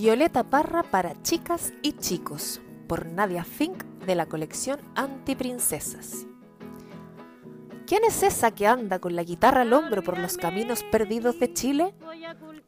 Violeta Parra para chicas y chicos, por Nadia Fink de la colección Antiprincesas. ¿Quién es esa que anda con la guitarra al hombro por los caminos perdidos de Chile?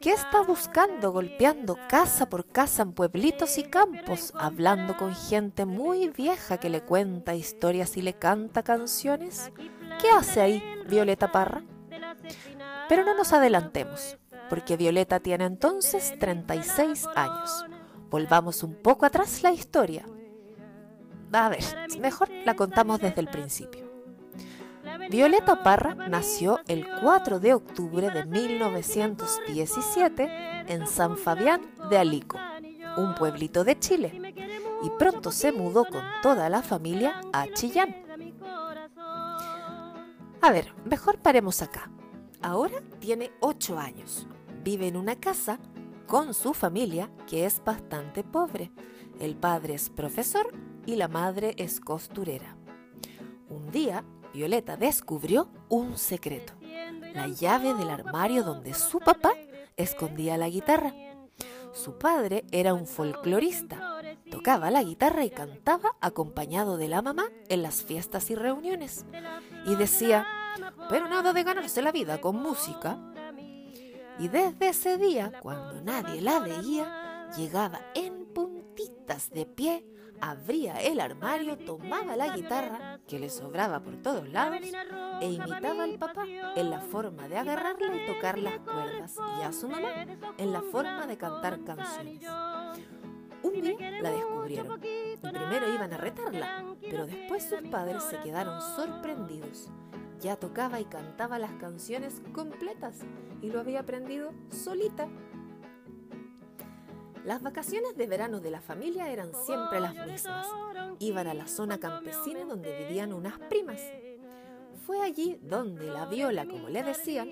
¿Qué está buscando golpeando casa por casa en pueblitos y campos, hablando con gente muy vieja que le cuenta historias y le canta canciones? ¿Qué hace ahí Violeta Parra? Pero no nos adelantemos, porque Violeta tiene entonces 36 años. Volvamos un poco atrás la historia. A ver, mejor la contamos desde el principio. Violeta Parra nació el 4 de octubre de 1917 en San Fabián de Alico, un pueblito de Chile, y pronto se mudó con toda la familia a Chillán. A ver, mejor paremos acá. Ahora tiene 8 años. Vive en una casa con su familia que es bastante pobre. El padre es profesor y la madre es costurera. Un día Violeta descubrió un secreto, la llave del armario donde su papá escondía la guitarra. Su padre era un folclorista, tocaba la guitarra y cantaba acompañado de la mamá en las fiestas y reuniones. Y decía, pero nada de ganarse la vida con música. Y desde ese día, cuando nadie la veía, llegaba en puntitas de pie abría el armario, tomaba la guitarra, que le sobraba por todos lados, e imitaba al papá en la forma de agarrarla y tocar las cuerdas, y a su mamá en la forma de cantar canciones. Un día la descubrieron. primero iban a retarla, pero después sus padres se quedaron sorprendidos. Ya tocaba y cantaba las canciones completas y lo había aprendido solita las vacaciones de verano de la familia eran siempre las mismas. Iban a la zona campesina donde vivían unas primas. Fue allí donde la viola, como le decían,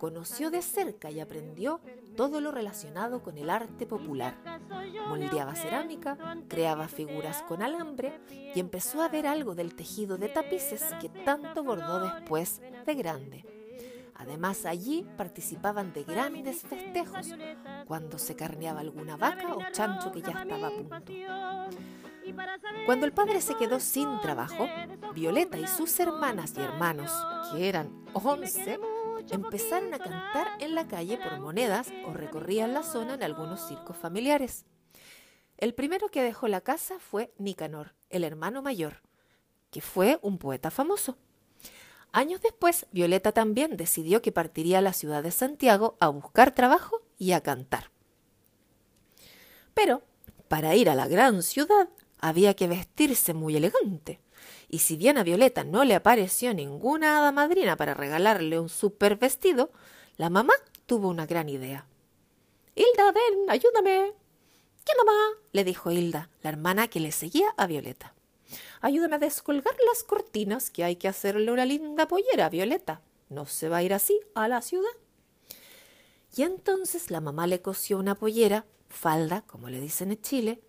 conoció de cerca y aprendió todo lo relacionado con el arte popular. Moldeaba cerámica, creaba figuras con alambre y empezó a ver algo del tejido de tapices que tanto bordó después de grande. Además, allí participaban de grandes festejos, cuando se carneaba alguna vaca o chancho que ya estaba a punto. Cuando el padre se quedó sin trabajo, Violeta y sus hermanas y hermanos, que eran once, empezaron a cantar en la calle por monedas o recorrían la zona en algunos circos familiares. El primero que dejó la casa fue Nicanor, el hermano mayor, que fue un poeta famoso. Años después, Violeta también decidió que partiría a la ciudad de Santiago a buscar trabajo y a cantar. Pero, para ir a la gran ciudad, había que vestirse muy elegante. Y si bien a Violeta no le apareció ninguna hada madrina para regalarle un super vestido, la mamá tuvo una gran idea. Hilda, ven, ayúdame. ¿Qué mamá? le dijo Hilda, la hermana que le seguía a Violeta. Ayúdame a descolgar las cortinas, que hay que hacerle una linda pollera a Violeta. No se va a ir así a la ciudad. Y entonces la mamá le cosió una pollera, falda, como le dicen en Chile,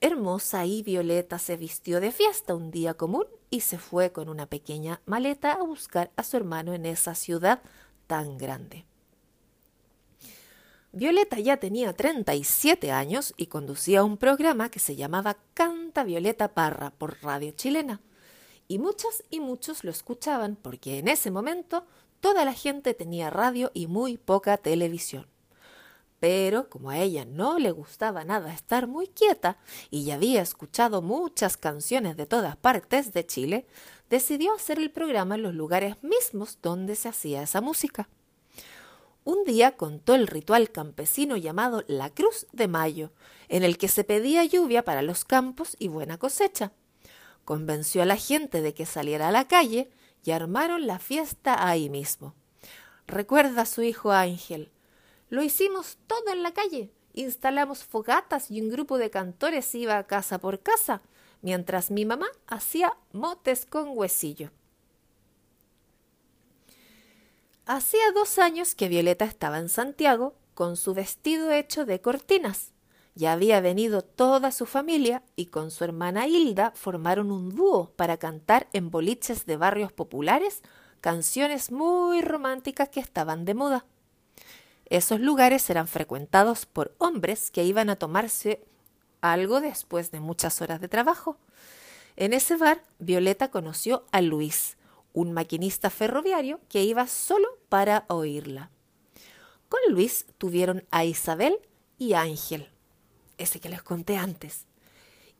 hermosa y Violeta se vistió de fiesta un día común y se fue con una pequeña maleta a buscar a su hermano en esa ciudad tan grande. Violeta ya tenía 37 años y conducía un programa que se llamaba Canta Violeta Parra por Radio Chilena. Y muchas y muchos lo escuchaban porque en ese momento toda la gente tenía radio y muy poca televisión. Pero como a ella no le gustaba nada estar muy quieta y ya había escuchado muchas canciones de todas partes de Chile, decidió hacer el programa en los lugares mismos donde se hacía esa música un día contó el ritual campesino llamado la Cruz de Mayo, en el que se pedía lluvia para los campos y buena cosecha. Convenció a la gente de que saliera a la calle y armaron la fiesta ahí mismo. Recuerda a su hijo Ángel. Lo hicimos todo en la calle. Instalamos fogatas y un grupo de cantores iba casa por casa, mientras mi mamá hacía motes con huesillo. Hacía dos años que Violeta estaba en Santiago con su vestido hecho de cortinas. Ya había venido toda su familia y con su hermana Hilda formaron un dúo para cantar en boliches de barrios populares canciones muy románticas que estaban de moda. Esos lugares eran frecuentados por hombres que iban a tomarse algo después de muchas horas de trabajo. En ese bar, Violeta conoció a Luis, un maquinista ferroviario que iba solo para oírla. Con Luis tuvieron a Isabel y Ángel, ese que les conté antes.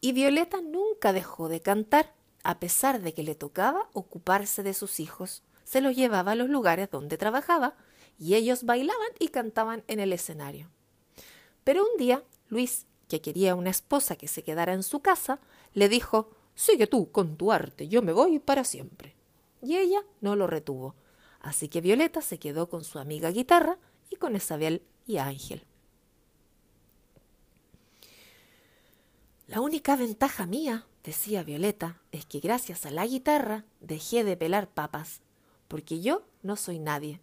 Y Violeta nunca dejó de cantar, a pesar de que le tocaba ocuparse de sus hijos. Se los llevaba a los lugares donde trabajaba y ellos bailaban y cantaban en el escenario. Pero un día, Luis, que quería una esposa que se quedara en su casa, le dijo Sigue tú con tu arte, yo me voy para siempre. Y ella no lo retuvo. Así que Violeta se quedó con su amiga guitarra y con Isabel y Ángel. La única ventaja mía, decía Violeta, es que gracias a la guitarra dejé de pelar papas, porque yo no soy nadie.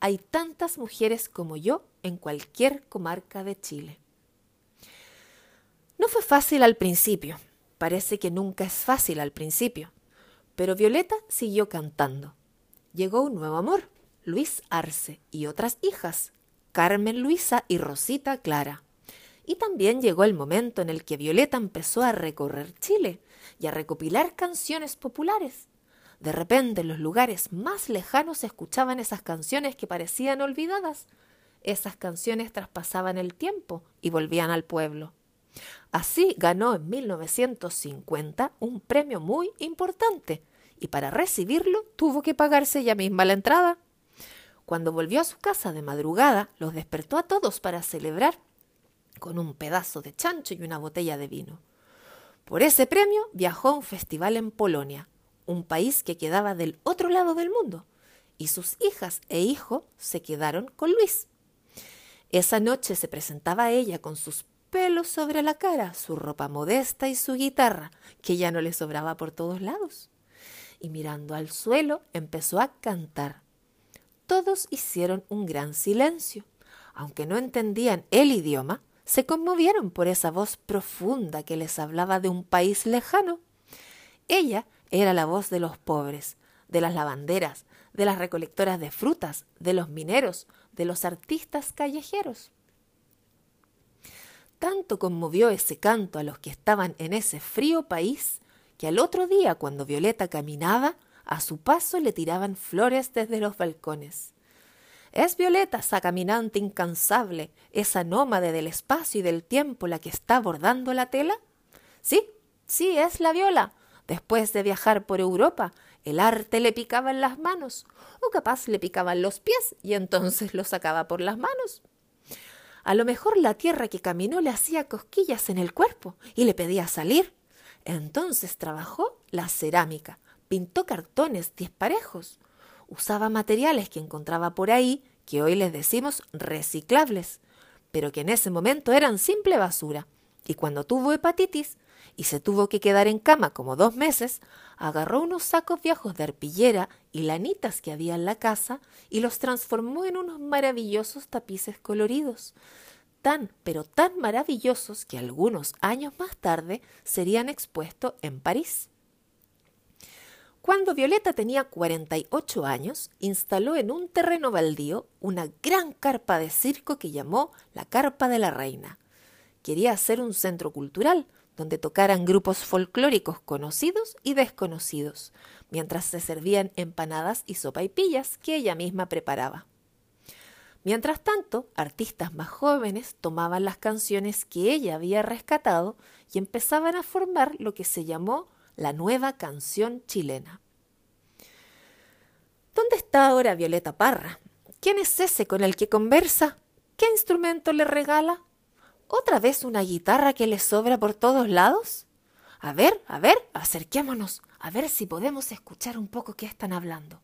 Hay tantas mujeres como yo en cualquier comarca de Chile. No fue fácil al principio, parece que nunca es fácil al principio, pero Violeta siguió cantando. Llegó un nuevo amor, Luis Arce, y otras hijas, Carmen Luisa y Rosita Clara. Y también llegó el momento en el que Violeta empezó a recorrer Chile y a recopilar canciones populares. De repente en los lugares más lejanos se escuchaban esas canciones que parecían olvidadas. Esas canciones traspasaban el tiempo y volvían al pueblo. Así ganó en 1950 un premio muy importante y para recibirlo tuvo que pagarse ella misma la entrada. Cuando volvió a su casa de madrugada, los despertó a todos para celebrar con un pedazo de chancho y una botella de vino. Por ese premio viajó a un festival en Polonia, un país que quedaba del otro lado del mundo, y sus hijas e hijo se quedaron con Luis. Esa noche se presentaba ella con sus pelos sobre la cara, su ropa modesta y su guitarra, que ya no le sobraba por todos lados. Y mirando al suelo empezó a cantar. Todos hicieron un gran silencio. Aunque no entendían el idioma, se conmovieron por esa voz profunda que les hablaba de un país lejano. Ella era la voz de los pobres, de las lavanderas, de las recolectoras de frutas, de los mineros, de los artistas callejeros. Tanto conmovió ese canto a los que estaban en ese frío país que al otro día, cuando Violeta caminaba, a su paso le tiraban flores desde los balcones. Es Violeta, esa caminante incansable, esa nómade del espacio y del tiempo la que está bordando la tela? Sí, sí, es la Viola. Después de viajar por Europa, el arte le picaba en las manos, o capaz le picaban los pies y entonces lo sacaba por las manos. A lo mejor la tierra que caminó le hacía cosquillas en el cuerpo y le pedía salir. Entonces trabajó la cerámica, pintó cartones disparejos, usaba materiales que encontraba por ahí, que hoy les decimos reciclables, pero que en ese momento eran simple basura. Y cuando tuvo hepatitis y se tuvo que quedar en cama como dos meses, agarró unos sacos viejos de arpillera y lanitas que había en la casa y los transformó en unos maravillosos tapices coloridos, tan pero tan maravillosos que algunos años más tarde serían expuestos en París. Cuando Violeta tenía 48 años, instaló en un terreno baldío una gran carpa de circo que llamó la Carpa de la Reina. Quería hacer un centro cultural donde tocaran grupos folclóricos conocidos y desconocidos, mientras se servían empanadas y sopaipillas que ella misma preparaba. Mientras tanto, artistas más jóvenes tomaban las canciones que ella había rescatado y empezaban a formar lo que se llamó la nueva canción chilena. ¿Dónde está ahora Violeta Parra? ¿Quién es ese con el que conversa? ¿Qué instrumento le regala? ¿Otra vez una guitarra que le sobra por todos lados? A ver, a ver, acerquémonos, a ver si podemos escuchar un poco qué están hablando.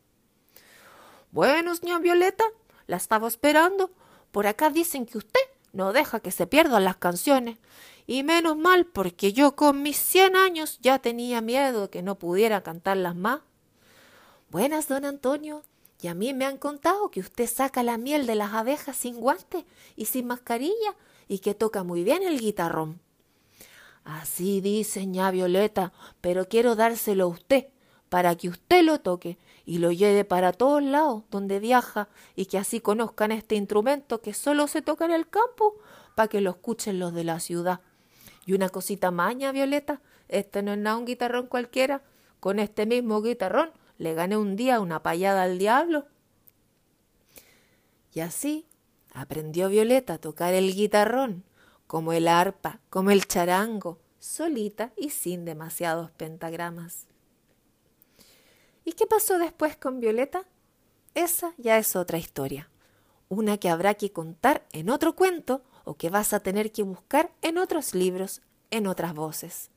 Bueno, señor Violeta, la estaba esperando. Por acá dicen que usted no deja que se pierdan las canciones y menos mal porque yo con mis cien años ya tenía miedo de que no pudiera cantarlas más. Buenas, don Antonio. Y a mí me han contado que usted saca la miel de las abejas sin guante y sin mascarilla y que toca muy bien el guitarrón. Así dice ña Violeta, pero quiero dárselo a usted, para que usted lo toque y lo lleve para todos lados donde viaja y que así conozcan este instrumento que solo se toca en el campo para que lo escuchen los de la ciudad. Y una cosita maña, Violeta, este no es nada un guitarrón cualquiera. Con este mismo guitarrón le gané un día una payada al diablo. Y así aprendió Violeta a tocar el guitarrón, como el arpa, como el charango, solita y sin demasiados pentagramas. ¿Y qué pasó después con Violeta? Esa ya es otra historia, una que habrá que contar en otro cuento o que vas a tener que buscar en otros libros, en otras voces.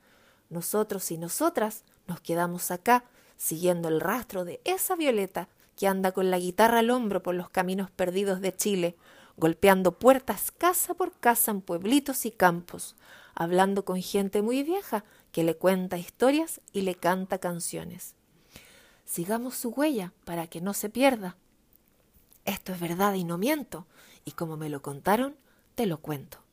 Nosotros y nosotras nos quedamos acá siguiendo el rastro de esa Violeta que anda con la guitarra al hombro por los caminos perdidos de Chile, golpeando puertas casa por casa en pueblitos y campos, hablando con gente muy vieja que le cuenta historias y le canta canciones. Sigamos su huella para que no se pierda. Esto es verdad y no miento, y como me lo contaron, te lo cuento.